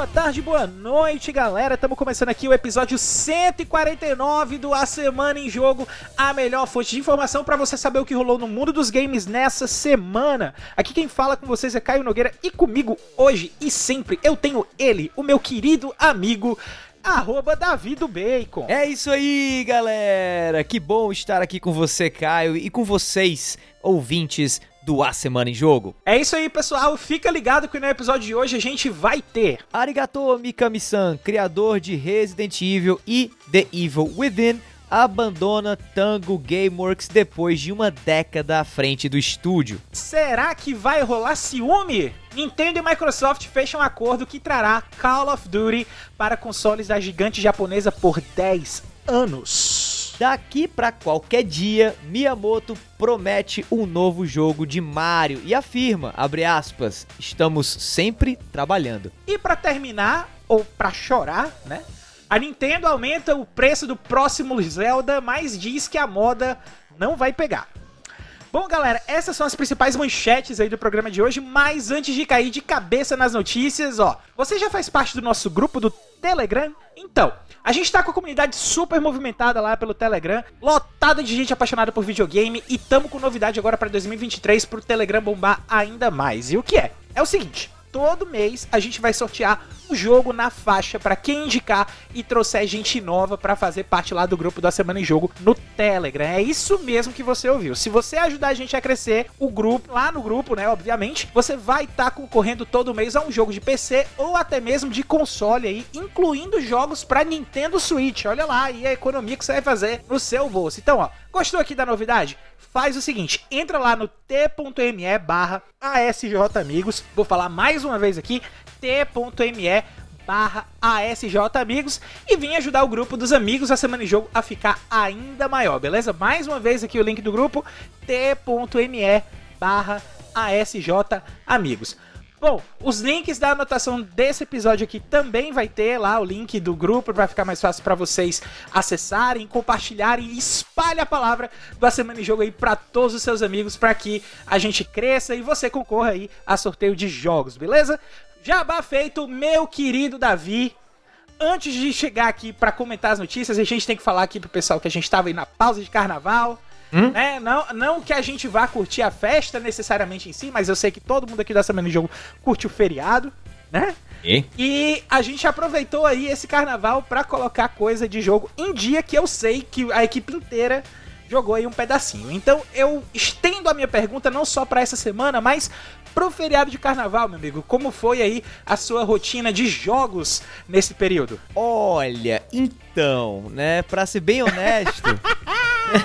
boa tarde, boa noite, galera. Estamos começando aqui o episódio 149 do A Semana em Jogo, a melhor fonte de informação para você saber o que rolou no mundo dos games nessa semana. Aqui quem fala com vocês é Caio Nogueira e comigo hoje e sempre eu tenho ele, o meu querido amigo arroba Davi do Bacon. É isso aí, galera! Que bom estar aqui com você, Caio, e com vocês, ouvintes do A Semana em Jogo. É isso aí, pessoal. Fica ligado que no episódio de hoje a gente vai ter Arigato Mikami-san, criador de Resident Evil e The Evil Within, abandona Tango Gameworks depois de uma década à frente do estúdio. Será que vai rolar ciúme? Nintendo e Microsoft fecham um acordo que trará Call of Duty para consoles da gigante japonesa por 10 anos. Daqui para qualquer dia, Miyamoto promete um novo jogo de Mario e afirma, aspas, estamos sempre trabalhando. E para terminar, ou para chorar, né? A Nintendo aumenta o preço do próximo Zelda, mas diz que a moda não vai pegar. Bom, galera, essas são as principais manchetes aí do programa de hoje, mas antes de cair de cabeça nas notícias, ó, você já faz parte do nosso grupo do Telegram? Então, a gente tá com a comunidade super movimentada lá pelo Telegram, lotada de gente apaixonada por videogame e tamo com novidade agora para 2023 pro Telegram bombar ainda mais. E o que é? É o seguinte, todo mês a gente vai sortear jogo na faixa para quem indicar e trouxer gente nova para fazer parte lá do grupo da Semana em Jogo no Telegram. É isso mesmo que você ouviu. Se você ajudar a gente a crescer o grupo, lá no grupo, né, obviamente, você vai estar tá concorrendo todo mês a um jogo de PC ou até mesmo de console aí, incluindo jogos para Nintendo Switch. Olha lá aí a economia que você vai fazer no seu bolso. Então, ó, gostou aqui da novidade? faz o seguinte, entra lá no t.me barra Amigos, vou falar mais uma vez aqui, t.me barra Amigos e vem ajudar o grupo dos amigos a Semana em Jogo a ficar ainda maior, beleza? Mais uma vez aqui o link do grupo, t.me barra Amigos. Bom, os links da anotação desse episódio aqui também vai ter lá o link do grupo para ficar mais fácil para vocês acessarem, compartilharem e espalhe a palavra do Semana em Jogo aí para todos os seus amigos para que a gente cresça e você concorra aí a sorteio de jogos, beleza? Jabá feito, meu querido Davi. Antes de chegar aqui para comentar as notícias, a gente tem que falar aqui pro pessoal que a gente estava aí na pausa de carnaval. Hum? Né? Não, não que a gente vá curtir a festa necessariamente em si, mas eu sei que todo mundo aqui da Semana de Jogo curte o feriado, né? E? e a gente aproveitou aí esse carnaval para colocar coisa de jogo em dia que eu sei que a equipe inteira jogou aí um pedacinho. Então eu estendo a minha pergunta não só para essa semana, mas pro feriado de carnaval, meu amigo. Como foi aí a sua rotina de jogos nesse período? Olha, então, né, para ser bem honesto,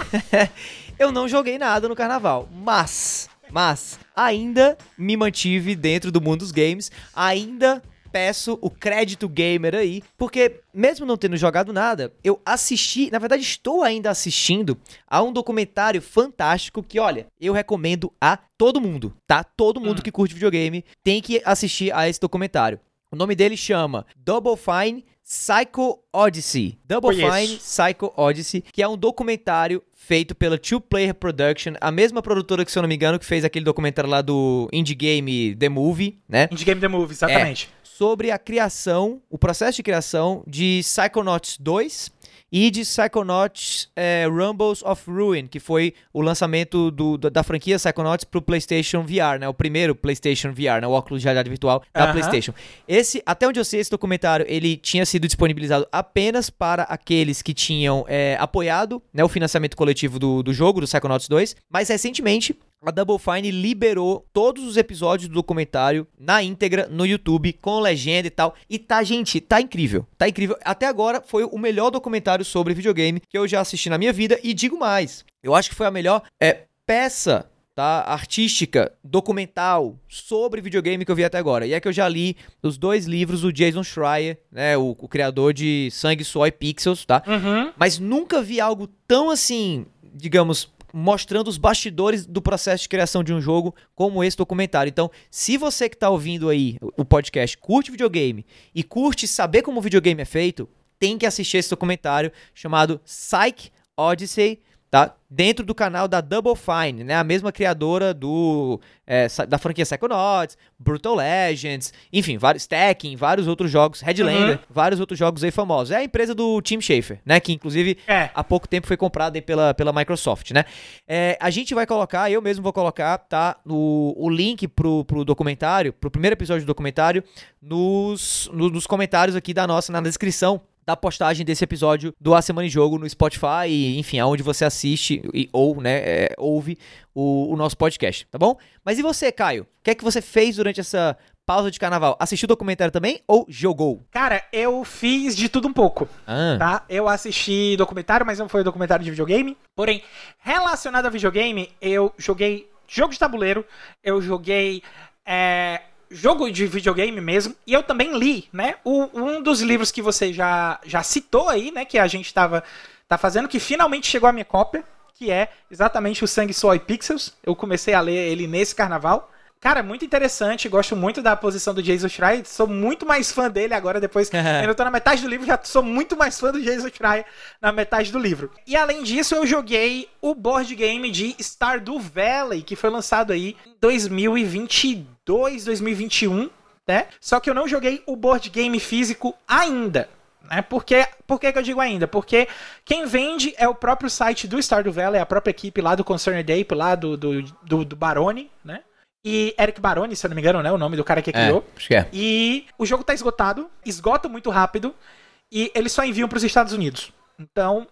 eu não joguei nada no carnaval, mas, mas ainda me mantive dentro do mundo dos games, ainda peço o crédito gamer aí, porque mesmo não tendo jogado nada, eu assisti, na verdade estou ainda assistindo a um documentário fantástico que, olha, eu recomendo a todo mundo, tá? Todo mundo hum. que curte videogame tem que assistir a esse documentário. O nome dele chama Double Fine Psycho Odyssey. Double Fine Psycho Odyssey, que é um documentário feito pela Two Player Production, a mesma produtora que, se eu não me engano, que fez aquele documentário lá do Indie Game The Movie, né? Indie Game The Movie, exatamente. É, sobre a criação, o processo de criação de Psychonauts 2 e de Psychonauts é, Rumbles of Ruin, que foi o lançamento do, da franquia Psychonauts para o PlayStation VR, né? O primeiro PlayStation VR, né? O óculos de realidade virtual da uh -huh. PlayStation. Esse, até onde eu sei, esse documentário, ele tinha sido disponibilizado apenas para aqueles que tinham é, apoiado né, o financiamento coletivo do, do jogo, do Psychonauts 2, mas recentemente a Double Fine liberou todos os episódios do documentário na íntegra no YouTube, com legenda e tal. E tá, gente, tá incrível. Tá incrível. Até agora foi o melhor documentário sobre videogame que eu já assisti na minha vida. E digo mais, eu acho que foi a melhor é, peça tá? artística, documental sobre videogame que eu vi até agora. E é que eu já li os dois livros do Jason Schreier, né, o, o criador de Sangue, Suor e Pixels, tá? Uhum. Mas nunca vi algo tão assim, digamos, mostrando os bastidores do processo de criação de um jogo como esse documentário. Então, se você que está ouvindo aí o podcast curte videogame e curte saber como o videogame é feito, tem que assistir esse documentário chamado Psych Odyssey tá? Dentro do canal da Double Fine, né? A mesma criadora do é, da franquia Psychonauts, Brutal Legends, enfim, vários Stacking, vários outros jogos, Headlander, uhum. vários outros jogos aí famosos. É a empresa do Tim Schafer, né? Que inclusive é. há pouco tempo foi comprada pela, pela Microsoft, né? É, a gente vai colocar, eu mesmo vou colocar, tá? O, o link pro, pro documentário, pro primeiro episódio do documentário, nos, no, nos comentários aqui da nossa, na descrição da postagem desse episódio do A Semana em Jogo no Spotify, e, enfim, aonde você assiste e, ou, né, é, ouve o, o, nosso podcast, tá bom? Mas e você, Caio? O que é que você fez durante essa pausa de carnaval? Assistiu o documentário também ou jogou? Cara, eu fiz de tudo um pouco, ah. tá? Eu assisti documentário, mas não foi documentário de videogame. Porém, relacionado a videogame, eu joguei jogo de tabuleiro, eu joguei... É, jogo de videogame mesmo. E eu também li, né? O, um dos livros que você já, já citou aí, né? Que a gente tava, tá fazendo, que finalmente chegou a minha cópia, que é exatamente o Sangue, Suor e Pixels. Eu comecei a ler ele nesse carnaval. Cara, muito interessante, gosto muito da posição do Jason Schreier, sou muito mais fã dele agora, depois, eu tô na metade do livro, já sou muito mais fã do Jason Schreier na metade do livro. E além disso, eu joguei o board game de Stardew Valley, que foi lançado aí em 2022, 2021, né? Só que eu não joguei o board game físico ainda. Né? Por, que, por que, que eu digo ainda? Porque quem vende é o próprio site do Stardew Valley, a própria equipe lá do Concerned Ape, lá do, do, do, do Barone, né? E Eric Baroni, se eu não me engano, né? O nome do cara que é, criou. Acho que é. E o jogo tá esgotado, esgota muito rápido, e eles só enviam para os Estados Unidos. Então,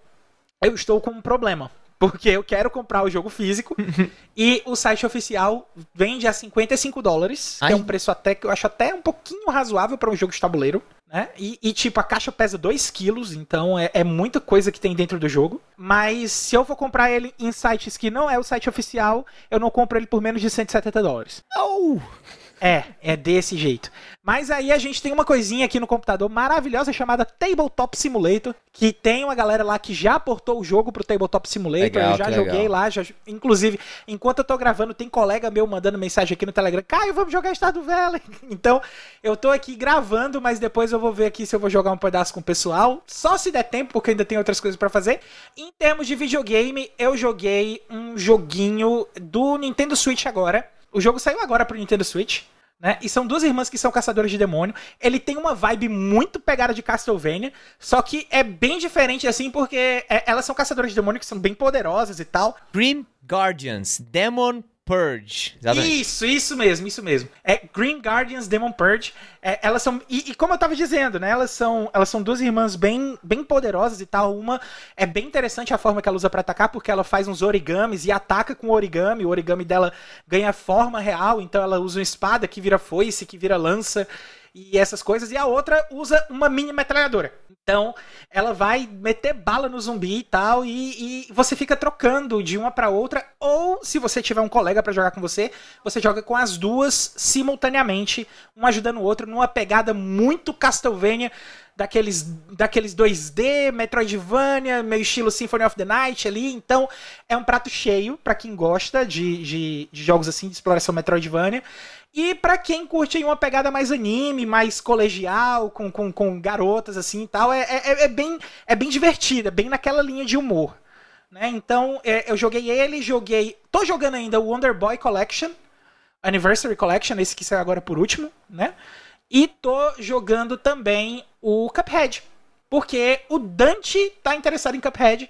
eu estou com um problema. Porque eu quero comprar o jogo físico e o site oficial vende a 55 dólares, Ai. que é um preço até que eu acho até um pouquinho razoável para um jogo de tabuleiro. Né? E, e, tipo, a caixa pesa 2 quilos, então é, é, muita coisa que tem dentro do jogo. Mas se eu for comprar ele em sites que não é o site oficial, eu não compro ele por menos de 170 dólares. Oh! É, é desse jeito. Mas aí a gente tem uma coisinha aqui no computador maravilhosa chamada Tabletop Simulator, que tem uma galera lá que já portou o jogo pro Tabletop Simulator, legal, eu já joguei legal. lá, já, inclusive, enquanto eu tô gravando, tem colega meu mandando mensagem aqui no Telegram, Caio, vamos jogar Estado Velho. Então, eu tô aqui gravando, mas depois eu vou ver aqui se eu vou jogar um pedaço com o pessoal, só se der tempo, porque ainda tem outras coisas para fazer. Em termos de videogame, eu joguei um joguinho do Nintendo Switch agora. O jogo saiu agora pro Nintendo Switch. Né? E são duas irmãs que são caçadoras de demônio. Ele tem uma vibe muito pegada de Castlevania, só que é bem diferente assim, porque é, elas são caçadoras de demônio que são bem poderosas e tal. Grim Guardians, Demon Purge. Exatamente. Isso, isso mesmo, isso mesmo. É Green Guardians Demon Purge. É, elas são. E, e, como eu tava dizendo, né? Elas são, elas são duas irmãs bem, bem poderosas e tal. Uma é bem interessante a forma que ela usa para atacar, porque ela faz uns origamis e ataca com o origami. O origami dela ganha forma real, então ela usa uma espada que vira foice, que vira lança e essas coisas. E a outra usa uma mini metralhadora. Então, ela vai meter bala no zumbi e tal, e, e você fica trocando de uma para outra, ou se você tiver um colega para jogar com você, você joga com as duas simultaneamente, um ajudando o outro, numa pegada muito Castlevania, daqueles, daqueles 2D, Metroidvania, meio estilo Symphony of the Night ali. Então, é um prato cheio para quem gosta de, de, de jogos assim de exploração Metroidvania. E para quem curte uma pegada mais anime, mais colegial, com, com, com garotas assim e tal, é, é, é, bem, é bem divertida, bem naquela linha de humor. Né? Então, é, eu joguei ele, joguei. Tô jogando ainda o Wonder Boy Collection, Anniversary Collection, esse que saiu agora por último, né? E tô jogando também o Cuphead. Porque o Dante tá interessado em Cuphead.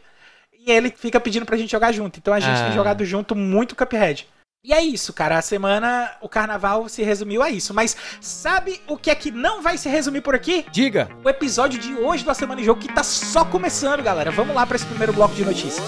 E ele fica pedindo pra gente jogar junto. Então a gente ah. tem jogado junto muito Cuphead. E é isso, cara. A semana, o carnaval se resumiu a isso. Mas sabe o que é que não vai se resumir por aqui? Diga! O episódio de hoje da Semana em Jogo que tá só começando, galera. Vamos lá para esse primeiro bloco de notícias.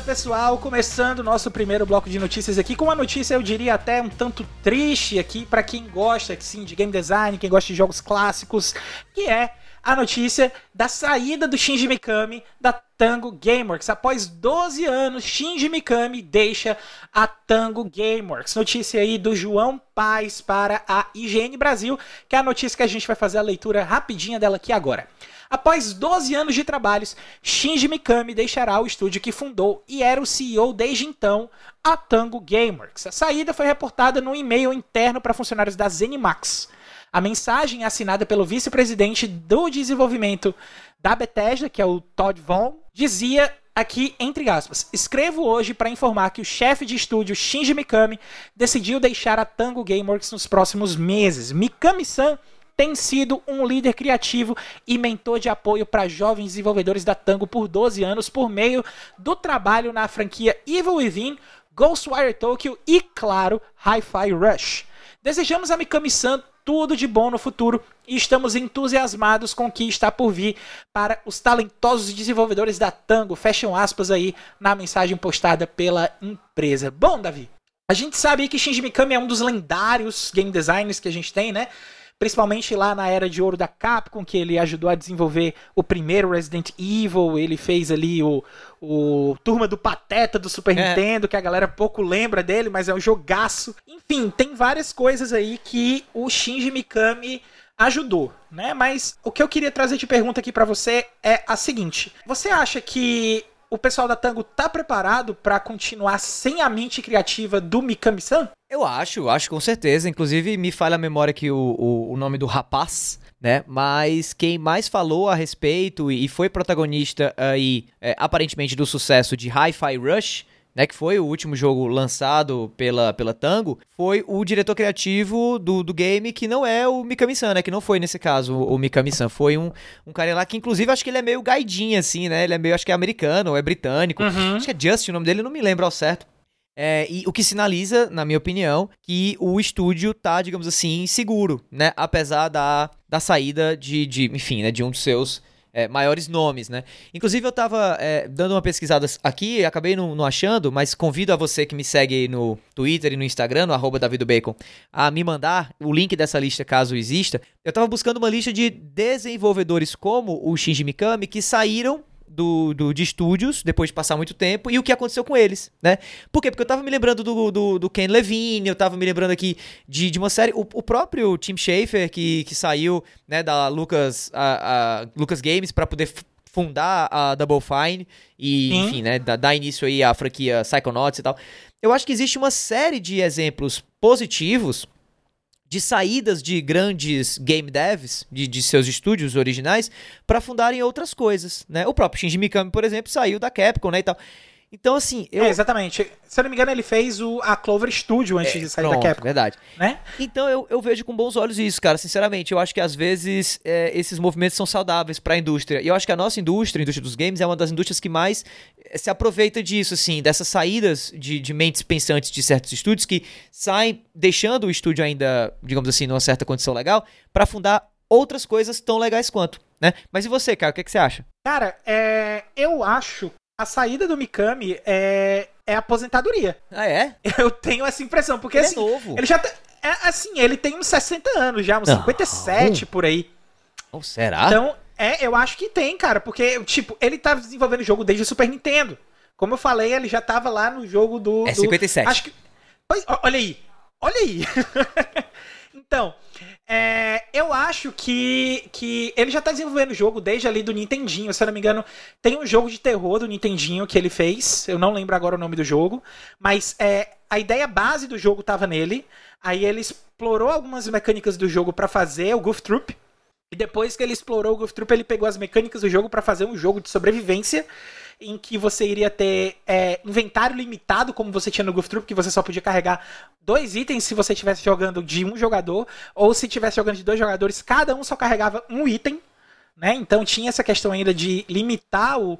Beleza, pessoal? Começando o nosso primeiro bloco de notícias aqui com uma notícia, eu diria até um tanto triste aqui para quem gosta sim, de game design, quem gosta de jogos clássicos, que é a notícia da saída do Shinji Mikami da Tango Gameworks. Após 12 anos, Shinji Mikami deixa a Tango Gameworks. Notícia aí do João Paz para a IGN Brasil, que é a notícia que a gente vai fazer a leitura rapidinha dela aqui agora. Após 12 anos de trabalhos, Shinji Mikami deixará o estúdio que fundou e era o CEO desde então, a Tango Gameworks. A saída foi reportada num e-mail interno para funcionários da ZeniMax. A mensagem assinada pelo vice-presidente do desenvolvimento da Bethesda, que é o Todd Vaughn, dizia aqui entre aspas: "Escrevo hoje para informar que o chefe de estúdio Shinji Mikami decidiu deixar a Tango Gameworks nos próximos meses. Mikami-san tem sido um líder criativo e mentor de apoio para jovens desenvolvedores da Tango por 12 anos por meio do trabalho na franquia Evil Within, Ghostwire Tokyo e, claro, Hi-Fi Rush. Desejamos a Mikami-san tudo de bom no futuro e estamos entusiasmados com o que está por vir para os talentosos desenvolvedores da Tango. Fecham aspas aí na mensagem postada pela empresa. Bom, Davi, a gente sabe que Shinji Mikami é um dos lendários game designers que a gente tem, né? Principalmente lá na era de ouro da Capcom, que ele ajudou a desenvolver o primeiro Resident Evil, ele fez ali o, o Turma do Pateta do Super é. Nintendo, que a galera pouco lembra dele, mas é um jogaço. Enfim, tem várias coisas aí que o Shinji Mikami ajudou, né? Mas o que eu queria trazer de pergunta aqui para você é a seguinte: você acha que o pessoal da Tango tá preparado para continuar sem a mente criativa do Mikami-san? Eu acho, acho com certeza. Inclusive, me falha a memória que o, o, o nome do rapaz né? Mas quem mais falou a respeito e foi protagonista aí, é, aparentemente, do sucesso de Hi-Fi Rush né, que foi o último jogo lançado pela, pela Tango, foi o diretor criativo do, do game, que não é o Mikami-san, né, que não foi nesse caso o, Mikami-san, foi um, um cara lá que inclusive acho que ele é meio gaidinho assim, né, ele é meio, acho que é americano ou é britânico, uhum. acho que é Justin o nome dele, não me lembro ao certo. É, e o que sinaliza, na minha opinião, que o estúdio tá, digamos assim, seguro, né? Apesar da, da saída de, de enfim, né, de um dos seus é, maiores nomes, né? Inclusive eu tava é, dando uma pesquisada aqui, acabei não, não, achando, mas convido a você que me segue no Twitter e no Instagram, no arroba Bacon, a me mandar o link dessa lista caso exista. Eu tava buscando uma lista de desenvolvedores como o Shinji Mikami que saíram do, do, de estúdios, depois de passar muito tempo, e o que aconteceu com eles, né? Por quê? Porque eu tava me lembrando do, do, do Ken Levine, eu tava me lembrando aqui de, de uma série, o, o próprio Tim Schafer, que, que saiu né, da Lucas, a, a Lucas Games para poder fundar a Double Fine e, Sim. enfim, né, dar, início aí à franquia Psychonauts e tal. Eu acho que existe uma série de exemplos positivos de saídas de grandes game devs, de, de seus estúdios originais, para fundarem outras coisas, né? O próprio Shinji Mikami, por exemplo, saiu da Capcom, né, e tal. Então, assim, eu... É, exatamente. Se eu não me engano, ele fez o, a Clover Studio antes é, de sair pronto, da Capcom. verdade. Né? Então, eu, eu vejo com bons olhos isso, cara. Sinceramente, eu acho que às vezes é, esses movimentos são saudáveis para a indústria. E eu acho que a nossa indústria, a indústria dos games, é uma das indústrias que mais é, se aproveita disso, assim, dessas saídas de, de mentes pensantes de certos estúdios que saem deixando o estúdio ainda, digamos assim, numa certa condição legal, para fundar outras coisas tão legais quanto. Né? Mas e você, cara, o que, que você acha? Cara, é, eu acho a saída do Mikami é, é aposentadoria. Ah, é? Eu tenho essa impressão, porque ele é assim. É novo. Ele já. Tá, é, assim, ele tem uns 60 anos já, uns Não. 57 por aí. Ou será? Então, é, eu acho que tem, cara, porque, tipo, ele tá desenvolvendo o jogo desde o Super Nintendo. Como eu falei, ele já tava lá no jogo do. É 57. Do, acho que. Olha aí. Olha aí. então, é, eu acho que, que ele já tá desenvolvendo o jogo desde ali do Nintendinho. Se eu não me engano, tem um jogo de terror do Nintendinho que ele fez. Eu não lembro agora o nome do jogo. Mas é, a ideia base do jogo tava nele. Aí ele explorou algumas mecânicas do jogo para fazer o Goof Troop. E depois que ele explorou o Goof Troop, ele pegou as mecânicas do jogo para fazer um jogo de sobrevivência em que você iria ter é, inventário limitado, como você tinha no Goof Troop, que você só podia carregar dois itens se você estivesse jogando de um jogador, ou se estivesse jogando de dois jogadores, cada um só carregava um item. Né? Então tinha essa questão ainda de limitar o,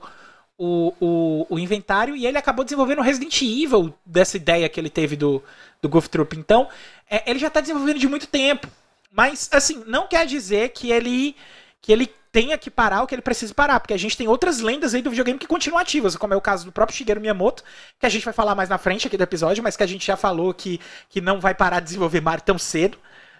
o, o, o, inventário e ele acabou desenvolvendo Resident Evil dessa ideia que ele teve do, do Goof Troop. Então, é, ele já está desenvolvendo de muito tempo. Mas, assim, não quer dizer que ele que ele tenha que parar o que ele precisa parar, porque a gente tem outras lendas aí do videogame que continuam ativas, como é o caso do próprio Shigeru Miyamoto, que a gente vai falar mais na frente aqui do episódio, mas que a gente já falou que, que não vai parar de desenvolver Mario tão cedo.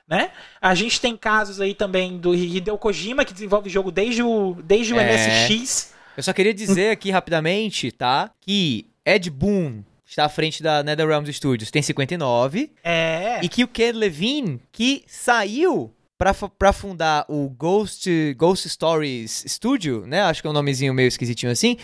Né? A gente tem casos aí também do Hideo Kojima, que desenvolve jogo desde o, desde o é... MSX. Eu só queria dizer aqui rapidamente, tá? Que Ed Boon está à frente da NetherRealm Studios, tem 59. É. E que o Ken Levine, que saiu para fundar o Ghost, Ghost Stories Studio, né? Acho que é um nomezinho meio esquisitinho assim.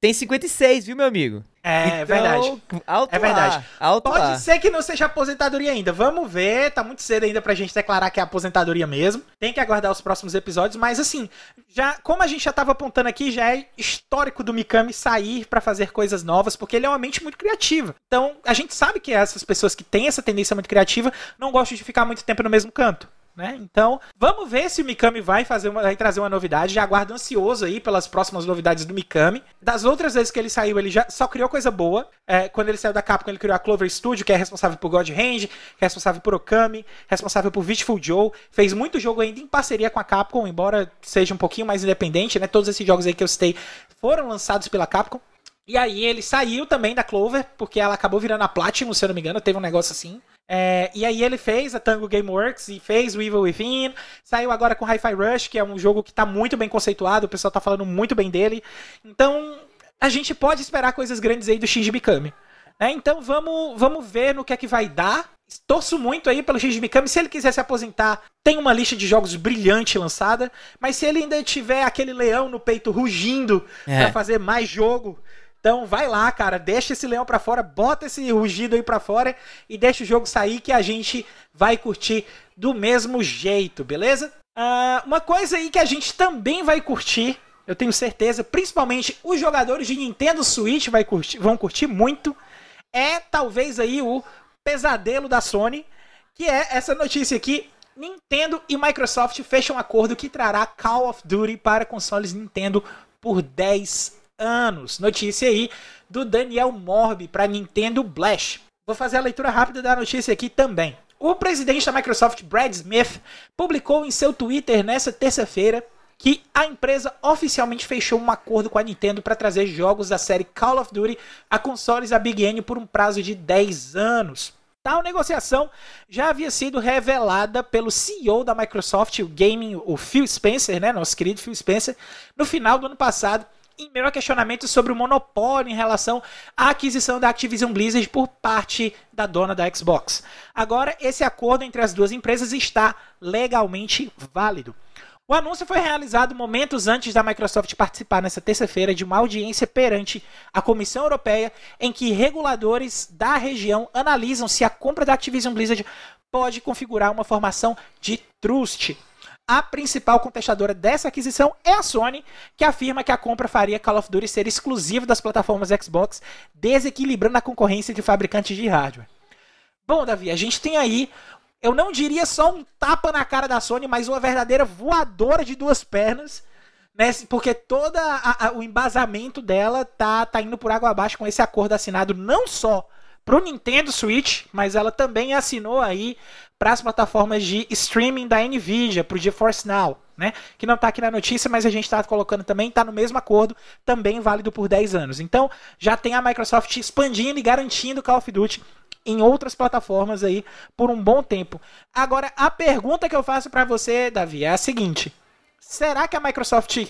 Tem 56, viu, meu amigo? É, então, verdade. Alto é verdade. Alto Pode ser que não seja aposentadoria ainda. Vamos ver. Tá muito cedo ainda pra gente declarar que é aposentadoria mesmo. Tem que aguardar os próximos episódios. Mas assim, já como a gente já tava apontando aqui, já é histórico do Mikami sair para fazer coisas novas, porque ele é uma mente muito criativa. Então, a gente sabe que essas pessoas que têm essa tendência muito criativa não gostam de ficar muito tempo no mesmo canto. Né? Então, vamos ver se o Mikami vai fazer uma, vai trazer uma novidade. Já aguardo ansioso aí pelas próximas novidades do Mikami. Das outras vezes que ele saiu, ele já só criou coisa boa. É, quando ele saiu da Capcom, ele criou a Clover Studio, que é responsável por God Hand, responsável por Okami, responsável por Beautiful Joe. Fez muito jogo ainda em parceria com a Capcom, embora seja um pouquinho mais independente, né? Todos esses jogos aí que eu citei foram lançados pela Capcom. E aí ele saiu também da Clover, porque ela acabou virando a Platinum, se eu não me engano, teve um negócio assim. É, e aí ele fez a Tango Gameworks e fez o Evil Within. Saiu agora com Hi-Fi Rush, que é um jogo que está muito bem conceituado, o pessoal está falando muito bem dele. Então, a gente pode esperar coisas grandes aí do Shinji Mikami. É, então vamos, vamos ver no que é que vai dar. Torço muito aí pelo Shinji Mikami. Se ele quiser se aposentar, tem uma lista de jogos brilhante lançada. Mas se ele ainda tiver aquele leão no peito rugindo É. para fazer mais jogo, então vai lá, cara, deixa esse leão pra fora, bota esse rugido aí pra fora e deixa o jogo sair que a gente vai curtir do mesmo jeito, beleza? Ah, uma coisa aí que a gente também vai curtir, eu tenho certeza, principalmente os jogadores de Nintendo Switch vai curtir- vão curtir muito, é talvez aí o pesadelo da Sony, que é essa notícia aqui. Nintendo e Microsoft fecham um acordo que trará Call of Duty para consoles Nintendo por 10 anos. Notícia aí do Daniel Morbi para Nintendo Blast. Vou fazer a leitura rápida da notícia aqui também. O presidente da Microsoft, Brad Smith, publicou em seu Twitter nesta terça-feira que a empresa oficialmente fechou um acordo com a Nintendo para trazer jogos da série Call of Duty a consoles da Big N por um prazo de 10 anos. Tal negociação já havia sido revelada pelo CEO da Microsoft, o Gaming, o Phil Spencer, né, nosso querido Phil Spencer, no final do ano passado, meio a questionamentos sobre o monopólio em relação à aquisição da Activision Blizzard por parte da dona da Xbox. Agora, esse acordo entre as duas empresas está legalmente válido. O anúncio foi realizado momentos antes da Microsoft participar nessa terça-feira de uma audiência perante a Comissão Europeia, em que reguladores da região analisam se a compra da Activision Blizzard pode configurar uma formação de trust. A principal contestadora dessa aquisição é a Sony, que afirma que a compra faria Call of Duty ser exclusivo das plataformas Xbox, desequilibrando a concorrência de fabricantes de hardware. Bom, Davi, a gente tem aí, eu não diria só um tapa na cara da Sony, mas uma verdadeira voadora de duas pernas, né? Porque todo o embasamento dela tá, tá indo por água abaixo com esse acordo assinado não só pro Nintendo Switch, mas ela também assinou aí para as plataformas de streaming da Nvidia, pro GeForce Now, né? Que não tá aqui na notícia, mas a gente tá colocando também, tá no mesmo acordo, também válido por 10 anos. Então, já tem a Microsoft expandindo e garantindo Call of Duty em outras plataformas aí por um bom tempo. Agora, a pergunta que eu faço para você, Davi, é a seguinte: será que a Microsoft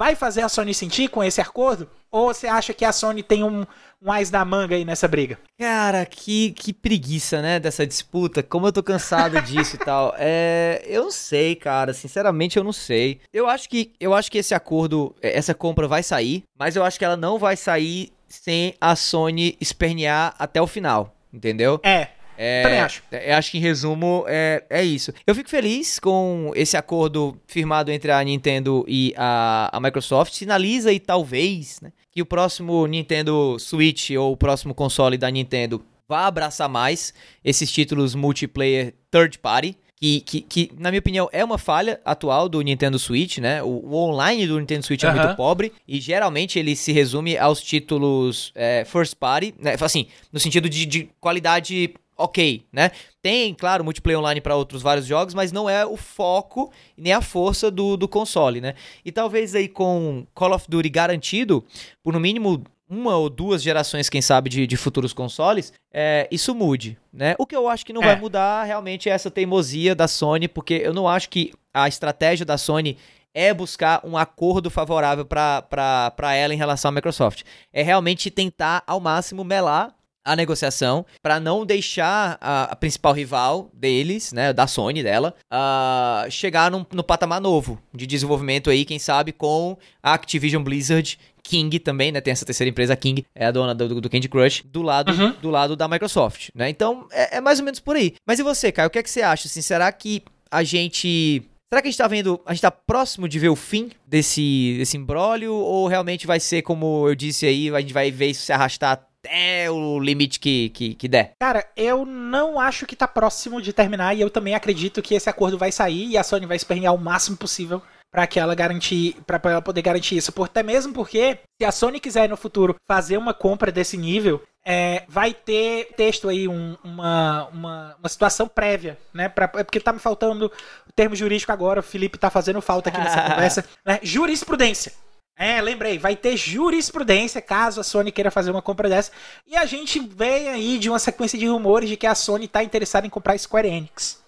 vai fazer a Sony sentir com esse acordo? Ou você acha que a Sony tem um, um ás da manga aí nessa briga? Cara, que, que preguiça, né, dessa disputa. Como eu tô cansado disso e tal. É, eu não sei, cara. Sinceramente, eu não sei. Eu acho que eu acho que esse acordo, essa compra vai sair, mas eu acho que ela não vai sair sem a Sony espernear até o final, entendeu? É, É, Também acho. Eu acho que em resumo é, é isso. Eu fico feliz com esse acordo firmado entre a Nintendo e a, a Microsoft. Sinaliza e talvez né, que o próximo Nintendo Switch ou o próximo console da Nintendo vá abraçar mais esses títulos multiplayer third party. Que, que, que, na minha opinião, é uma falha atual do Nintendo Switch, né? O, o online do Nintendo Switch é Aham. muito pobre e geralmente ele se resume aos títulos é, first party, né? Assim, no sentido de, de qualidade ok, né? Tem, claro, multiplayer online para outros vários jogos, mas não é o foco nem a força do, do console, né? E talvez aí com Call of Duty garantido, por no mínimo uma ou duas gerações, quem sabe, de, de futuros consoles, é, isso mude, né? O que eu acho que não É. vai mudar realmente é essa teimosia da Sony, porque eu não acho que a estratégia da Sony é buscar um acordo favorável para ela em relação à Microsoft. É realmente tentar ao máximo melar a negociação para não deixar a, a, principal rival deles, né, da Sony dela, uh, chegar num, no patamar novo de desenvolvimento aí, quem sabe com a Activision Blizzard King também, né? Tem essa terceira empresa, a King, é a dona do, do Candy Crush, do lado, uhum. do lado da Microsoft, né? Então, é, é, mais ou menos por aí. Mas e você, Caio? O que é que você acha? Assim, será que a gente Será que a gente tá vendo, a gente tá próximo de ver o fim desse, desse imbróglio? Ou realmente vai ser, como eu disse aí, a gente vai ver isso se arrastar até o limite que, que, que der? Cara, eu não acho que tá próximo de terminar e eu também acredito que esse acordo vai sair e a Sony vai espernear o máximo possível para que ela garantir, para ela poder garantir isso. Por, até mesmo porque se a Sony quiser no futuro fazer uma compra desse nível, é, vai ter texto aí, um, uma, uma, uma, situação prévia, né? Pra, é porque tá me faltando o termo jurídico agora, o Felipe tá fazendo falta aqui nessa conversa. Né? Jurisprudência. É, lembrei, vai ter jurisprudência caso a Sony queira fazer uma compra dessa. E a gente vem aí de uma sequência de rumores de que a Sony está interessada em comprar Square Enix.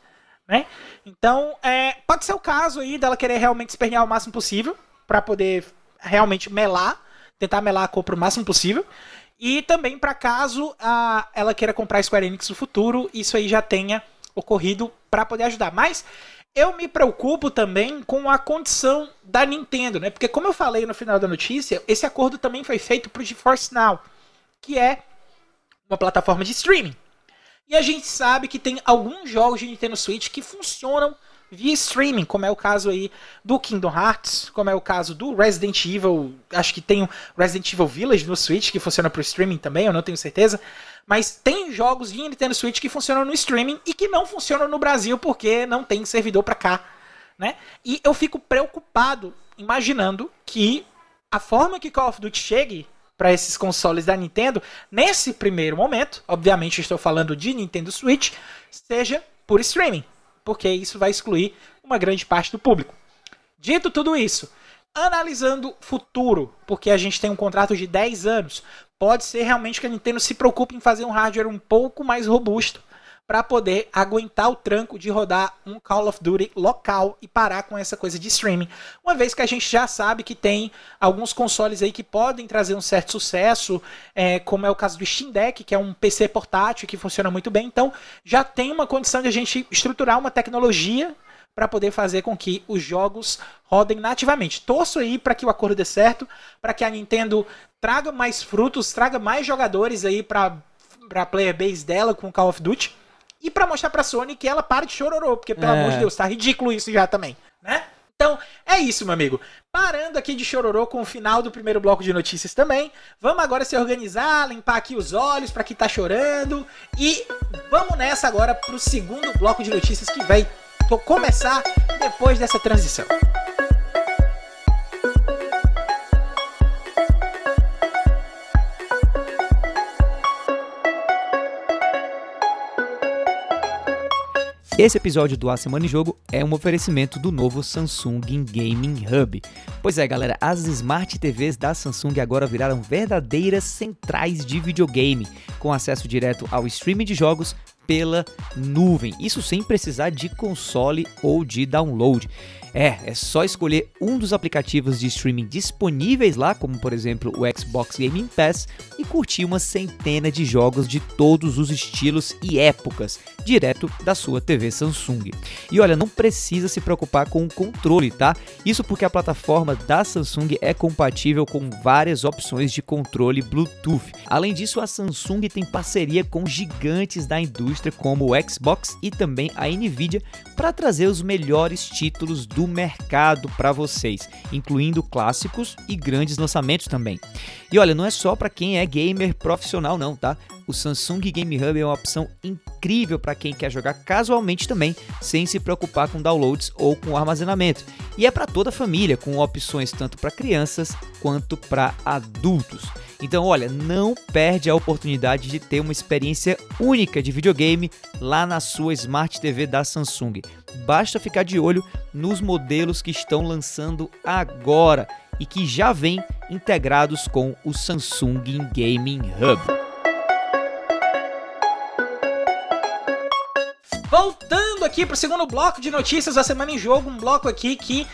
Né? Então, é, pode ser o caso aí dela querer realmente espernear o máximo possível para poder realmente melar, tentar melar a compra o máximo possível. E também para caso a, ela queira comprar a Square Enix no futuro, isso aí já tenha ocorrido para poder ajudar. Mas eu me preocupo também com a condição da Nintendo, né? Porque como eu falei no final da notícia, esse acordo também foi feito para o GeForce Now, que é uma plataforma de streaming. E a gente sabe que tem alguns jogos de Nintendo Switch que funcionam via streaming, como é o caso aí do Kingdom Hearts, como é o caso do Resident Evil, acho que tem o Resident Evil Village no Switch que funciona pro streaming também, eu não tenho certeza. Mas tem jogos de Nintendo Switch que funcionam no streaming e que não funcionam no Brasil porque não tem servidor para cá, né? E eu fico preocupado imaginando que a forma que Call of Duty chegue para esses consoles da Nintendo, nesse primeiro momento, obviamente estou falando de Nintendo Switch, seja por streaming porque isso vai excluir uma grande parte do público. Dito tudo isso, analisando futuro, porque a gente tem um contrato de 10 anos, pode ser realmente que a Nintendo se preocupe em fazer um hardware um pouco mais robusto para poder aguentar o tranco de rodar um Call of Duty local e parar com essa coisa de streaming. Uma vez que a gente já sabe que tem alguns consoles aí que podem trazer um certo sucesso, é, como é o caso do Steam Deck, que é um PC portátil que funciona muito bem. Então já tem uma condição de a gente estruturar uma tecnologia para poder fazer com que os jogos rodem nativamente. Torço aí para que o acordo dê certo, para que a Nintendo traga mais frutos, traga mais jogadores aí para para player base dela com Call of Duty e para mostrar pra Sony que ela para de chororô, porque pelo é. amor de Deus, tá ridículo isso já também, né? Então, é isso, meu amigo. Parando aqui de chororô com o final do primeiro bloco de notícias também. Vamos agora se organizar, limpar aqui os olhos para quem tá chorando. E vamos nessa agora pro segundo bloco de notícias que vai começar depois dessa transição. Esse episódio do A Semana em Jogo é um oferecimento do novo Samsung Gaming Hub. Pois é, galera, as Smart TVs da Samsung agora viraram verdadeiras centrais de videogame, com acesso direto ao streaming de jogos pela nuvem. Isso sem precisar de console ou de download. É, é só escolher um dos aplicativos de streaming disponíveis lá, como por exemplo o Xbox Gaming Pass, e curtir uma centena de jogos de todos os estilos e épocas, direto da sua TV Samsung. E olha, não precisa se preocupar com o controle, tá? Isso porque a plataforma da Samsung é compatível com várias opções de controle Bluetooth. Além disso, a Samsung tem parceria com gigantes da indústria como o Xbox e também a Nvidia para trazer os melhores títulos do do mercado para vocês, incluindo clássicos e grandes lançamentos também. E olha, não é só para quem é gamer profissional não, tá? O Samsung Game Hub é uma opção incrível para quem quer jogar casualmente também, sem se preocupar com downloads ou com armazenamento. E é para toda a família, com opções tanto para crianças quanto para adultos. Então, olha, não perde a oportunidade de ter uma experiência única de videogame lá na sua Smart TV da Samsung. Basta ficar de olho nos modelos que estão lançando agora e que já vêm integrados com o Samsung Gaming Hub. Voltando aqui para o segundo bloco de notícias da semana em jogo, um bloco aqui que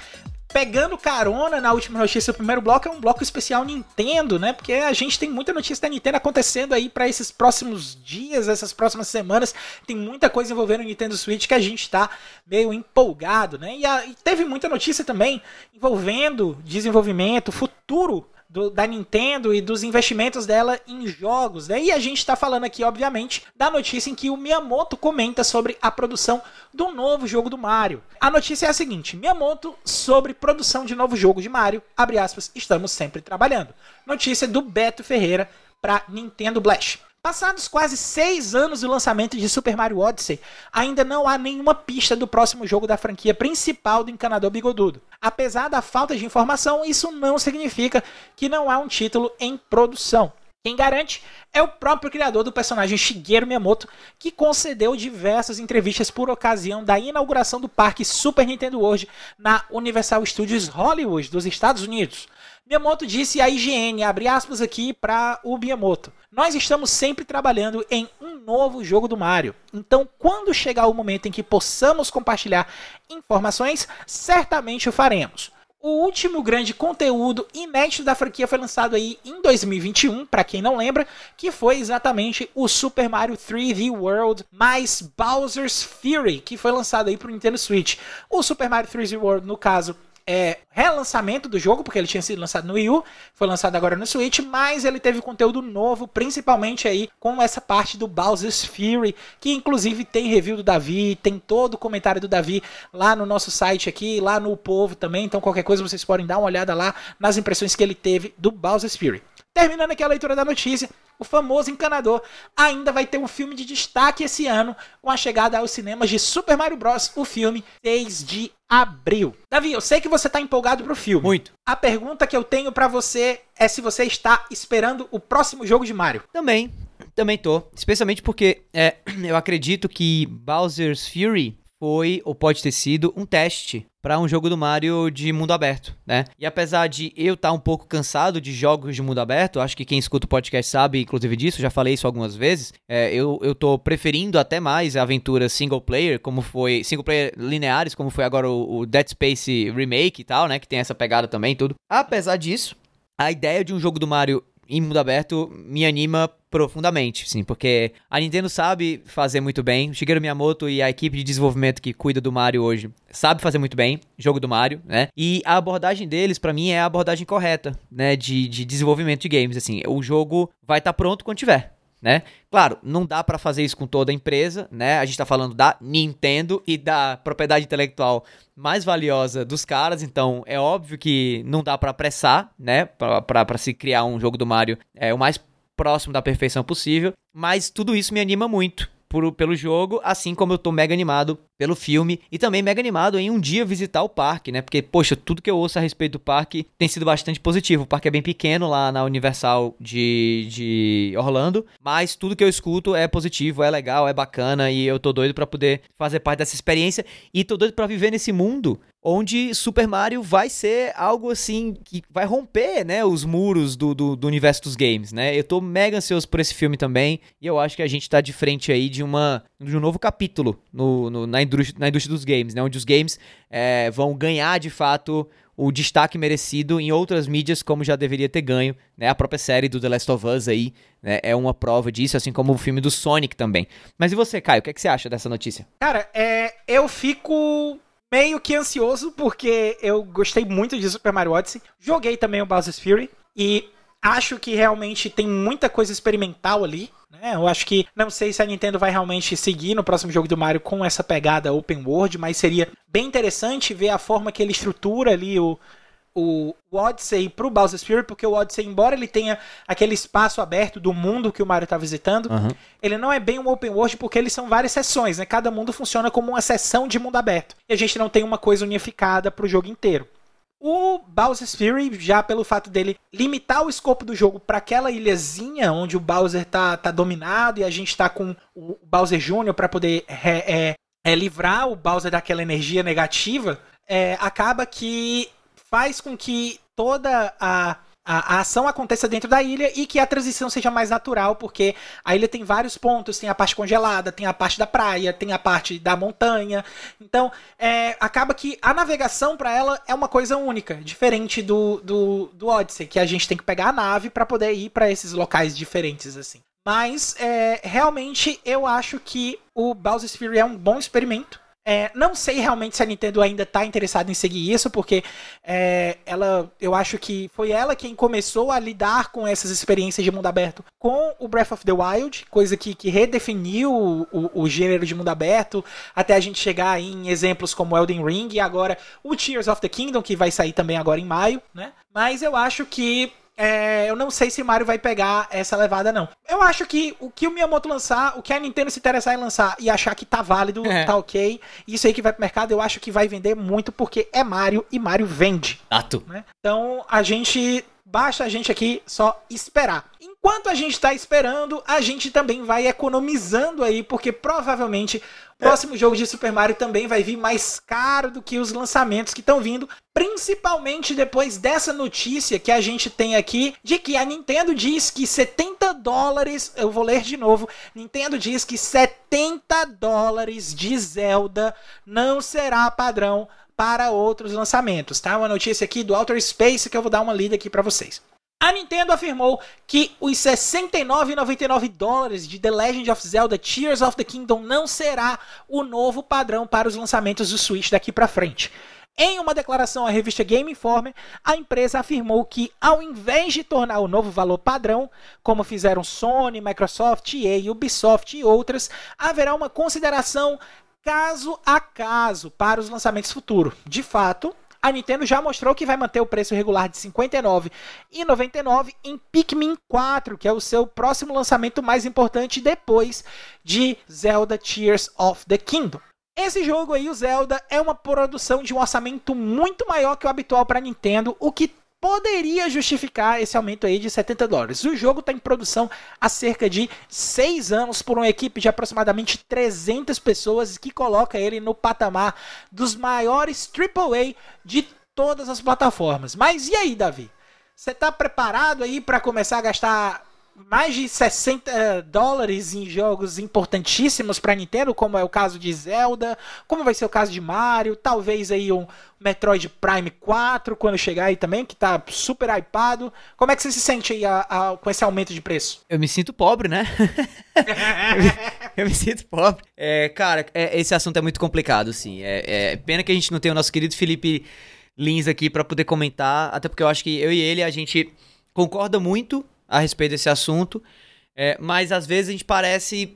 pegando carona na última notícia do primeiro bloco, é um bloco especial Nintendo, né? Porque a gente tem muita notícia da Nintendo acontecendo aí para esses próximos dias, essas próximas semanas. Tem muita coisa envolvendo o Nintendo Switch que a gente tá meio empolgado, né? E, a, e teve muita notícia também envolvendo desenvolvimento, futuro do, da Nintendo e dos investimentos dela em jogos. Né? E a gente está falando aqui, obviamente, da notícia em que o Miyamoto comenta sobre a produção do novo jogo do Mario. A notícia é a seguinte: Miyamoto sobre produção de novo jogo de Mario, abre aspas, estamos sempre trabalhando. Notícia do Beto Ferreira para Nintendo Blast. Passados quase seis anos do lançamento de Super Mario Odyssey, ainda não há nenhuma pista do próximo jogo da franquia principal do encanador bigodudo. Apesar da falta de informação, isso não significa que não há um título em produção. Quem garante é o próprio criador do personagem Shigeru Miyamoto, que concedeu diversas entrevistas por ocasião da inauguração do parque Super Nintendo World na Universal Studios Hollywood dos Estados Unidos. Miyamoto disse à IGN, abre aspas aqui para o Miyamoto. Nós estamos sempre trabalhando em um novo jogo do Mario. Então, quando chegar o momento em que possamos compartilhar informações, certamente o faremos. O último grande conteúdo inédito da franquia foi lançado aí em 2021, para quem não lembra, que foi exatamente o Super Mario 3D World mais Bowser's Fury, que foi lançado aí para o Nintendo Switch. O Super Mario 3D World, no caso, é, relançamento do jogo, porque ele tinha sido lançado no Wii U, foi lançado agora no Switch, mas ele teve conteúdo novo, principalmente aí com essa parte do Bowser's Fury, que inclusive tem review do Davi, tem todo o comentário do Davi lá no nosso site aqui, lá no Povo também, então qualquer coisa vocês podem dar uma olhada lá nas impressões que ele teve do Bowser's Fury. Terminando aqui a leitura da notícia, o famoso encanador ainda vai ter um filme de destaque esse ano com a chegada aos cinemas de Super Mario Bros. o filme 6 de abril. Davi, eu sei que você está empolgado pro filme. Muito. A pergunta que eu tenho para você é se você está esperando o próximo jogo de Mario. Também, também tô. Especialmente porque é, eu acredito que Bowser's Fury foi, ou pode ter sido, um teste para um jogo do Mario de mundo aberto, né? E apesar de eu estar tá um pouco cansado de jogos de mundo aberto, acho que quem escuta o podcast sabe, inclusive disso, já falei isso algumas vezes, é, eu, eu tô preferindo até mais aventuras single player, como foi, single player lineares, como foi agora o, o Dead Space Remake e tal, né? Que tem essa pegada também tudo. Apesar disso, a ideia de um jogo do Mario em mundo aberto me anima profundamente, sim, porque a Nintendo sabe fazer muito bem, o Shigeru Miyamoto e a equipe de desenvolvimento que cuida do Mario hoje sabe fazer muito bem jogo do Mario, né? E a abordagem deles, para mim, é a abordagem correta, né, de, de desenvolvimento de games, assim, o jogo vai estar tá pronto quando tiver, né? Claro, não dá para fazer isso com toda a empresa, né? A gente tá falando da Nintendo e da propriedade intelectual mais valiosa dos caras, então é óbvio que não dá para apressar, né? Para se criar um jogo do Mario é o mais próximo da perfeição possível, mas tudo isso me anima muito por, pelo jogo, assim como eu tô mega animado pelo filme e também mega animado em um dia visitar o parque, né? Porque, poxa, tudo que eu ouço a respeito do parque tem sido bastante positivo. O parque é bem pequeno lá na Universal de, de Orlando, mas tudo que eu escuto é positivo, é legal, é bacana e eu tô doido para poder fazer parte dessa experiência e tô doido para viver nesse mundo onde Super Mario vai ser algo assim que vai romper, né, os muros do, do, do, universo dos games, né? Eu tô mega ansioso por esse filme também e eu acho que a gente tá de frente aí de uma de um novo capítulo no, no na, indústria, na indústria dos games, né? Onde os games é, vão ganhar de fato o destaque merecido em outras mídias como já deveria ter ganho, né? A própria série do The Last of Us aí né? é uma prova disso, assim como o filme do Sonic também. Mas e você, Caio? O que, é que você acha dessa notícia? Cara, é, eu fico meio que ansioso, porque eu gostei muito de Super Mario Odyssey. Joguei também o Bowser's Fury. E acho que realmente tem muita coisa experimental ali. Né? Eu acho que não sei se a Nintendo vai realmente seguir no próximo jogo do Mario com essa pegada open world, mas seria bem interessante ver a forma que ele estrutura ali o, o, Odyssey pro Bowser's Fury, porque o Odyssey, embora ele tenha aquele espaço aberto do mundo que o Mario está visitando, uhum. ele não é bem um open world porque eles são várias seções, né? Cada mundo funciona como uma seção de mundo aberto. E a gente não tem uma coisa unificada pro jogo inteiro. O Bowser's Fury, já pelo fato dele limitar o escopo do jogo para aquela ilhazinha onde o Bowser tá, tá dominado e a gente tá com o Bowser Jr. para poder é, é, é, livrar o Bowser daquela energia negativa, é, acaba que faz com que toda a, a, ação aconteça dentro da ilha e que a transição seja mais natural, porque a ilha tem vários pontos, tem a parte congelada, tem a parte da praia, tem a parte da montanha. Então, é, acaba que a navegação para ela é uma coisa única, diferente do, do, do Odyssey, que a gente tem que pegar a nave para poder ir para esses locais diferentes assim. Mas é, realmente eu acho que o Bowser's Fury é um bom experimento. É, não sei realmente se a Nintendo ainda está interessada em seguir isso, porque é, ela, eu acho que foi ela quem começou a lidar com essas experiências de mundo aberto com o Breath of the Wild, coisa que, que redefiniu o, o, o gênero de mundo aberto, até a gente chegar em exemplos como Elden Ring e agora o Tears of the Kingdom, que vai sair também agora em maio, né? Mas eu acho que é, eu não sei se Mario vai pegar essa levada, não. Eu acho que o que o Miyamoto lançar, o que a Nintendo se interessar em lançar e achar que tá válido, é. tá ok, isso aí que vai pro mercado, eu acho que vai vender muito porque é Mario e Mario vende. Ato. Né? Então a gente. Basta a gente aqui só esperar. Enquanto a gente está esperando, a gente também vai economizando aí, porque provavelmente o próximo jogo de Super Mario também vai vir mais caro do que os lançamentos que estão vindo, principalmente depois dessa notícia que a gente tem aqui de que a Nintendo diz que 70 dólares, eu vou ler de novo, Nintendo diz que 70 dólares de Zelda não será padrão para outros lançamentos, tá? Uma notícia aqui do Outer Space que eu vou dar uma lida aqui para vocês. A Nintendo afirmou que os 69,99 dólares de The Legend of Zelda Tears of the Kingdom não será o novo padrão para os lançamentos do Switch daqui para frente. Em uma declaração à revista Game Informer, a empresa afirmou que, ao invés de tornar o novo valor padrão, como fizeram Sony, Microsoft, EA, Ubisoft e outras, haverá uma consideração caso a caso para os lançamentos futuros. De fato, a Nintendo já mostrou que vai manter o preço regular de R$ 59,99 em Pikmin 4, que é o seu próximo lançamento mais importante depois de Zelda Tears of the Kingdom. Esse jogo aí, o Zelda, é uma produção de um orçamento muito maior que o habitual para Nintendo, o que poderia justificar esse aumento aí de 70 dólares. O jogo está em produção há cerca de 6 anos por uma equipe de aproximadamente 300 pessoas que coloca ele no patamar dos maiores AAA de todas as plataformas. Mas e aí, Davi? Você está preparado aí para começar a gastar mais de 60 dólares em jogos importantíssimos para Nintendo, como é o caso de Zelda, como vai ser o caso de Mario, talvez aí um Metroid Prime 4 quando chegar aí também, que tá super hypado. Como é que você se sente aí a, a, com esse aumento de preço? Eu me sinto pobre, né? eu, me, sinto pobre. É, cara, é, esse assunto é muito complicado, sim. É, é, pena que a gente não tem o nosso querido Felipe Lins aqui para poder comentar, até porque eu acho que eu e ele a gente concorda muito a respeito desse assunto, é, mas às vezes a gente parece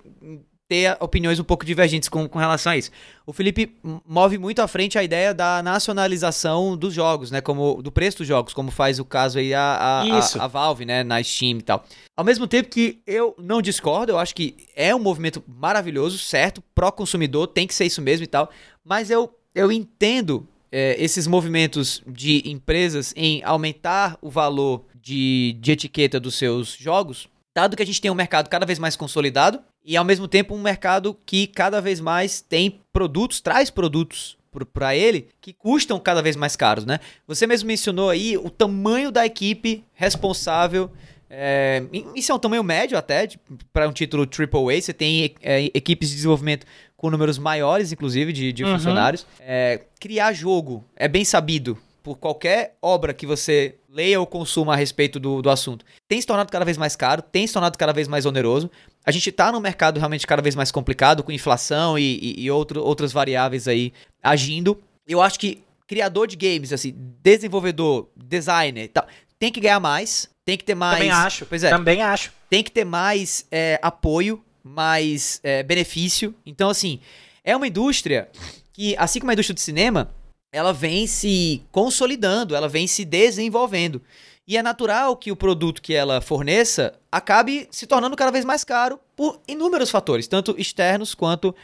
ter opiniões um pouco divergentes com, com relação a isso. O Felipe move muito à frente a ideia da nacionalização dos jogos, né? Como do preço dos jogos, como faz o caso aí a, a, a, a Valve, né? Na Steam e tal. Ao mesmo tempo que eu não discordo, eu acho que é um movimento maravilhoso, certo? Pró-consumidor, tem que ser isso mesmo e tal. Mas eu, eu entendo é, esses movimentos de empresas em aumentar o valor de, de etiqueta dos seus jogos, dado que a gente tem um mercado cada vez mais consolidado e ao mesmo tempo um mercado que cada vez mais tem produtos, traz produtos para ele que custam cada vez mais caros, né? Você mesmo mencionou aí o tamanho da equipe responsável. É, isso é um tamanho médio até para um título AAA. Você tem é, equipes de desenvolvimento com números maiores, inclusive, de, de uhum. funcionários. É, criar jogo é bem sabido por qualquer obra que você leia ou consuma a respeito do, do assunto, tem se tornado cada vez mais caro, tem se tornado cada vez mais oneroso. A gente está num mercado realmente cada vez mais complicado, com inflação e, e, e outro, outras variáveis aí agindo. Eu acho que criador de games, assim, desenvolvedor, designer tal, tem que ganhar mais, tem que ter mais. Também acho. Pois é. Também acho. Tem que ter mais é, apoio, mais é, benefício. Então, assim, é uma indústria que, assim como a indústria do cinema, ela vem se consolidando, ela vem se desenvolvendo. E é natural que o produto que ela forneça acabe se tornando cada vez mais caro por inúmeros fatores, tanto externos quanto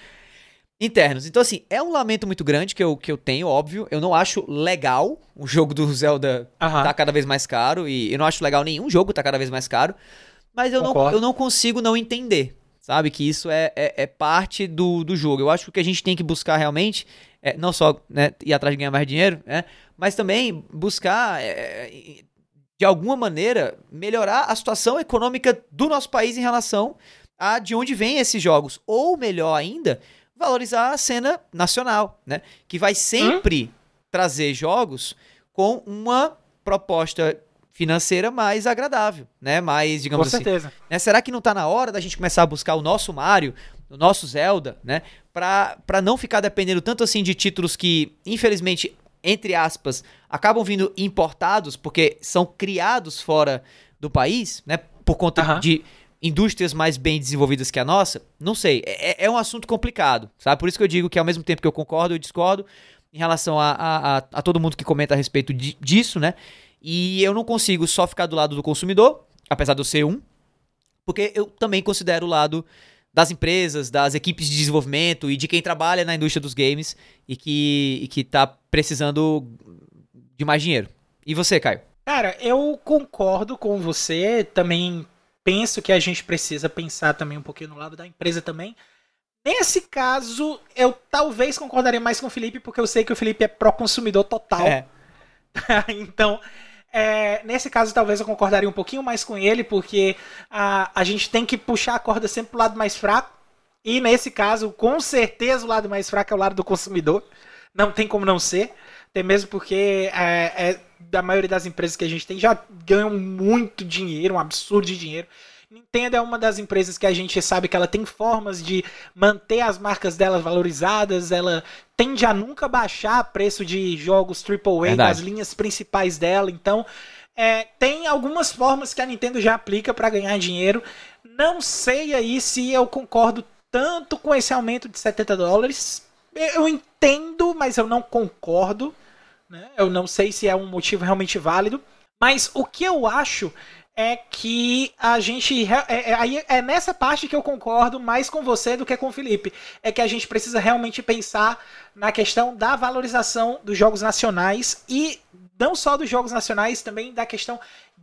internos. Então, assim, é um lamento muito grande que eu, que eu tenho, óbvio. Eu não acho legal o jogo do Zelda uhum. tá cada vez mais caro. E eu não acho legal nenhum jogo tá cada vez mais caro. Mas eu, não, eu não consigo não entender, sabe? Que isso é, é, é parte do, do jogo. Eu acho que o que a gente tem que buscar realmente é, não só né, ir atrás de ganhar mais dinheiro, né, mas também buscar é, de alguma maneira, melhorar a situação econômica do nosso país em relação a de onde vêm esses jogos. Ou, melhor ainda, valorizar a cena nacional, né? Que vai sempre hum? trazer jogos com uma proposta financeira mais agradável, né? Mais, digamos Com assim. certeza. Né? Será que não está na hora da gente começar a buscar o nosso Mario, o nosso Zelda, né? Para não ficar dependendo tanto assim de títulos que, infelizmente, entre aspas, acabam vindo importados porque são criados fora do país, né? Por conta de indústrias mais bem desenvolvidas que a nossa? Não sei. É, é, é, um assunto complicado, sabe? Por isso que eu digo que ao mesmo tempo que eu concordo, eu discordo em relação a, a, a, a todo mundo que comenta a respeito de, disso, né? E eu não consigo só ficar do lado do consumidor, apesar de eu ser um, porque eu também considero o lado das empresas, das equipes de desenvolvimento e de quem trabalha na indústria dos games e que, e que tá precisando de mais dinheiro. E você, Caio? Cara, eu concordo com você, também penso que a gente precisa pensar também um pouquinho no lado da empresa também. Nesse caso, eu talvez concordaria mais com o Felipe, porque eu sei que o Felipe é pró-consumidor total. É. então, é, nesse caso, talvez eu concordaria um pouquinho mais com ele, porque a, a gente tem que puxar a corda sempre pro lado mais fraco. E nesse caso, com certeza, o lado mais fraco é o lado do consumidor. Não tem como não ser. Até mesmo porque é, é, da maioria das empresas que a gente tem já ganham muito dinheiro, um absurdo de dinheiro. Nintendo é uma das empresas que a gente sabe que ela tem formas de manter as marcas dela valorizadas, ela tende a nunca baixar preço de jogos AAA das linhas principais dela, então é, tem algumas formas que a Nintendo já aplica para ganhar dinheiro. Não sei aí se eu concordo tanto com esse aumento de 70 dólares. Eu entendo, mas eu não concordo. Né? Eu não sei se é um motivo realmente válido. Mas o que eu acho é que a gente. É, é, aí é nessa parte que eu concordo mais com você do que com o Felipe. É que a gente precisa realmente pensar na questão da valorização dos jogos nacionais e não só dos jogos nacionais, também da questão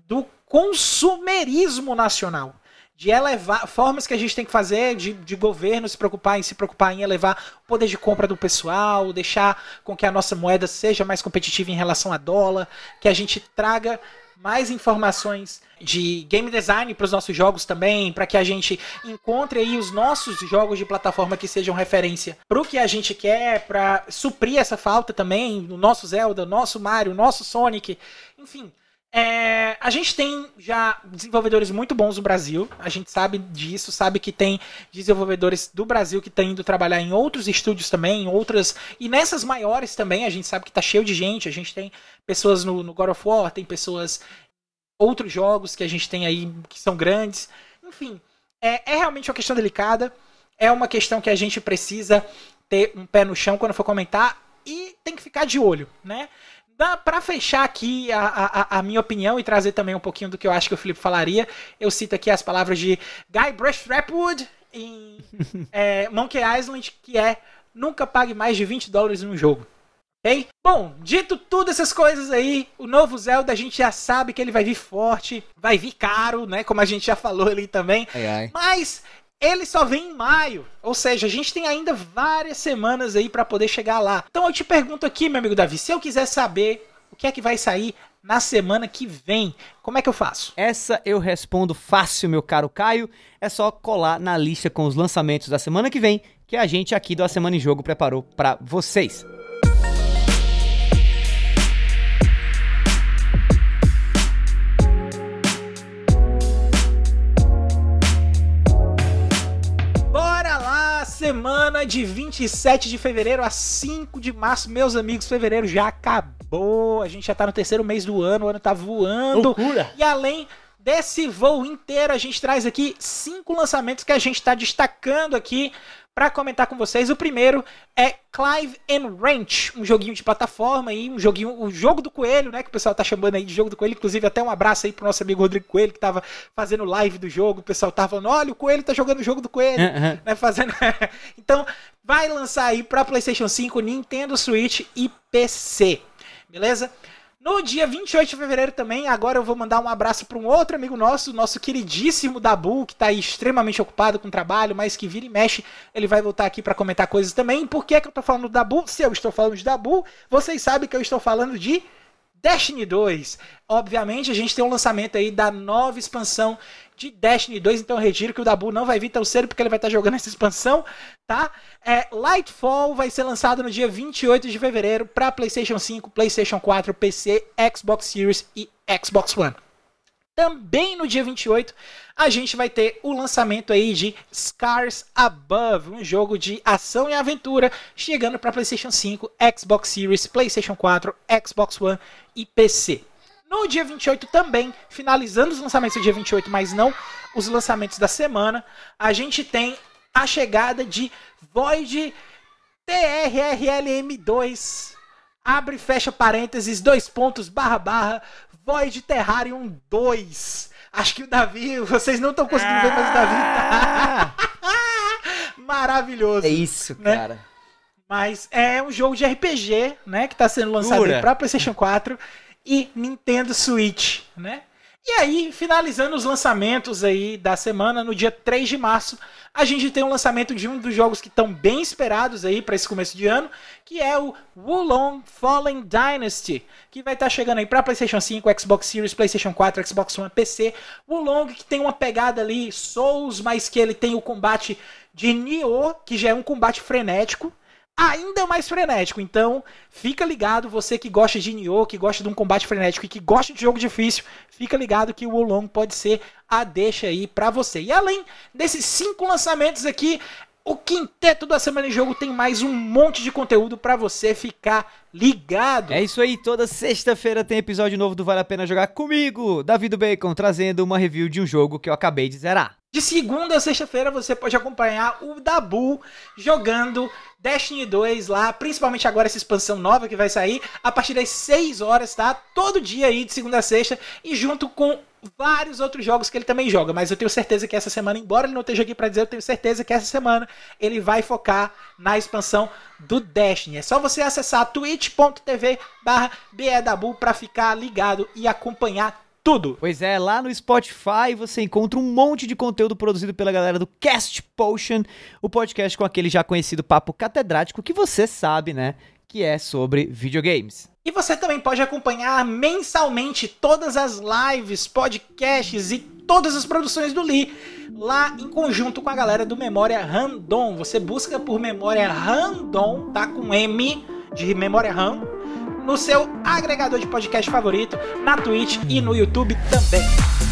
do consumerismo nacional. De elevar formas que a gente tem que fazer de, de governo se preocupar em se preocupar em elevar o poder de compra do pessoal, deixar com que a nossa moeda seja mais competitiva em relação a dólar, que a gente traga mais informações de game design para os nossos jogos também, para que a gente encontre aí os nossos jogos de plataforma que sejam referência para o que a gente quer, para suprir essa falta também, o nosso Zelda, nosso Mario, nosso Sonic, enfim. É, a gente tem já desenvolvedores muito bons no Brasil, a gente sabe disso, sabe que tem desenvolvedores do Brasil que estão indo trabalhar em outros estúdios também, em outras. E nessas maiores também, a gente sabe que está cheio de gente, a gente tem pessoas no, no God of War, tem pessoas. outros jogos que a gente tem aí que são grandes. Enfim, é, é realmente uma questão delicada, é uma questão que a gente precisa ter um pé no chão quando for comentar e tem que ficar de olho, né? Para fechar aqui a, a, a, minha opinião e trazer também um pouquinho do que eu acho que o Felipe falaria, eu cito aqui as palavras de Guy Brashtrapwood em é, Monkey Island, que é nunca pague mais de 20 dólares num jogo. Ok? Bom, dito tudo essas coisas aí, o novo Zelda a gente já sabe que ele vai vir forte, vai vir caro, né? Como a gente já falou ali também. Ai, ai. Mas ele só vem em maio. Ou seja, a gente tem ainda várias semanas aí para poder chegar lá. Então eu te pergunto aqui, meu amigo Davi, se eu quiser saber o que é que vai sair na semana que vem, como é que eu faço? Essa eu respondo fácil, meu caro Caio. É só colar na lista com os lançamentos da semana que vem, que a gente aqui do A Semana em Jogo preparou para vocês. Semana de 27 de fevereiro a 5 de março, meus amigos, fevereiro já acabou. A gente já tá no terceiro mês do ano, o ano tá voando. Loucura. E além desse voo inteiro, a gente traz aqui cinco lançamentos que a gente está destacando aqui para comentar com vocês. O primeiro é Clive and Ranch, um joguinho de plataforma aí, um joguinho, o jogo do coelho, né, que o pessoal tá chamando aí de jogo do coelho, inclusive até um abraço aí pro nosso amigo Rodrigo Coelho que tava fazendo live do jogo, o pessoal tava falando, olha, o coelho tá jogando o jogo do coelho, uhum. né, fazendo Então, vai lançar aí para PlayStation 5, Nintendo Switch e PC. Beleza? No dia 28 de fevereiro também, agora eu vou mandar um abraço para um outro amigo nosso, nosso queridíssimo Dabu, que está extremamente ocupado com trabalho, mas que vira e mexe, ele vai voltar aqui para comentar coisas também. Por que, que eu estou falando do Dabu? Se eu estou falando de Dabu, vocês sabem que eu estou falando de Destiny 2. Obviamente, a gente tem um lançamento aí da nova expansão de Destiny 2, então eu retiro que o Dabu não vai vir tão cedo porque ele vai estar jogando essa expansão, tá? É, Lightfall vai ser lançado no dia 28 de fevereiro para PlayStation 5, PlayStation 4, PC, Xbox Series e Xbox One. Também no dia 28, a gente vai ter o lançamento aí de Scars Above, um jogo de ação e aventura chegando para PlayStation 5, Xbox Series, PlayStation 4, Xbox One e PC. No dia 28 também, finalizando os lançamentos do dia 28, mas não os lançamentos da semana, a gente tem a chegada de Void TRRLM2. Abre e fecha parênteses, dois pontos, barra, barra, Void Terrarium 2. Acho que o Davi, vocês não estão conseguindo ver, mas o Davi tá maravilhoso. É isso, né? cara. Mas é um jogo de RPG, né, que está sendo lançado para PlayStation 4 e Nintendo Switch, né? E aí, finalizando os lançamentos aí da semana, no dia 3 de março, a gente tem o lançamento de um dos jogos que estão bem esperados aí para esse começo de ano, que é o Wulong Fallen Dynasty, que vai estar chegando aí para PlayStation 5, Xbox Series, PlayStation 4, Xbox One, PC. Wulong que tem uma pegada ali Souls, mas que ele tem o combate de Nioh, que já é um combate frenético ainda mais frenético. Então, fica ligado, você que gosta de Nioh, que gosta de um combate frenético e que gosta de jogo difícil, fica ligado que o Wolong pode ser a deixa aí pra você. E além desses cinco lançamentos aqui, o quinteto da semana em jogo tem mais um monte de conteúdo pra você ficar ligado. É isso aí, toda sexta-feira tem episódio novo do Vale a Pena Jogar comigo, David Bacon, trazendo uma review de um jogo que eu acabei de zerar. De segunda a sexta-feira você pode acompanhar o Dabu jogando Destiny 2 lá, principalmente agora essa expansão nova que vai sair a partir das 6 horas, tá? Todo dia aí de segunda a sexta e junto com vários outros jogos que ele também joga, mas eu tenho certeza que essa semana, embora ele não esteja aqui para dizer, eu tenho certeza que essa semana ele vai focar na expansão do Destiny. É só você acessar twitch.tv/bedabu para ficar ligado e acompanhar tudo. Pois é, lá no Spotify você encontra um monte de conteúdo produzido pela galera do Cast Potion, o podcast com aquele já conhecido papo catedrático que você sabe, né, que é sobre videogames. E você também pode acompanhar mensalmente todas as lives, podcasts e todas as produções do Lee lá em conjunto com a galera do Memória Random. Você busca por Memória Random, tá com M de Memória RAM, no seu agregador de podcast favorito, na Twitch e no YouTube também.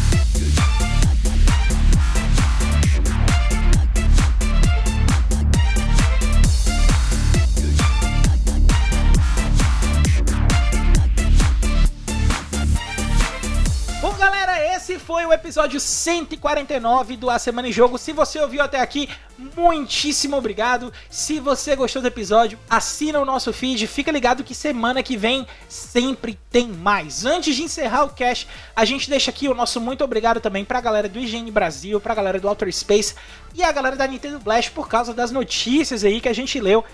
Esse foi o episódio 149 do A Semana em Jogo. Se você ouviu até aqui, muitíssimo obrigado. Se você gostou do episódio, assina o nosso feed. Fica ligado que semana que vem sempre tem mais. Antes de encerrar o cast, a gente deixa aqui o nosso muito obrigado também pra galera do IGN Brasil, pra galera do Outer Space e a galera da Nintendo Blast por causa das notícias aí que a gente leu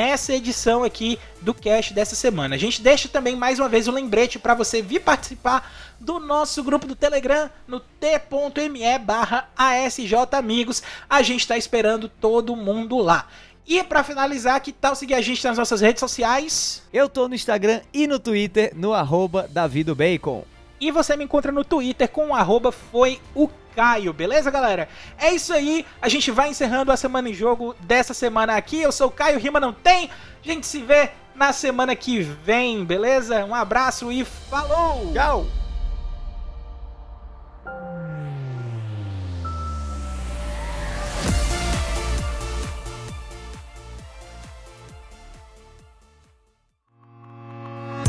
nessa edição aqui do cast dessa semana. A gente deixa também mais uma vez o lembrete para você vir participar do nosso grupo do Telegram no t.me barra ASJ Amigos. A gente está esperando todo mundo lá. E para finalizar, que tal seguir a gente nas nossas redes sociais? Eu tô no Instagram e no Twitter, no arroba davidobacon. E você me encontra no Twitter com arroba foi o Caio, beleza, galera? É isso aí, a gente vai encerrando a semana em jogo dessa semana aqui. Eu sou o Caio, rima não tem. A gente se vê na semana que vem, beleza? Um abraço e falou! Tchau!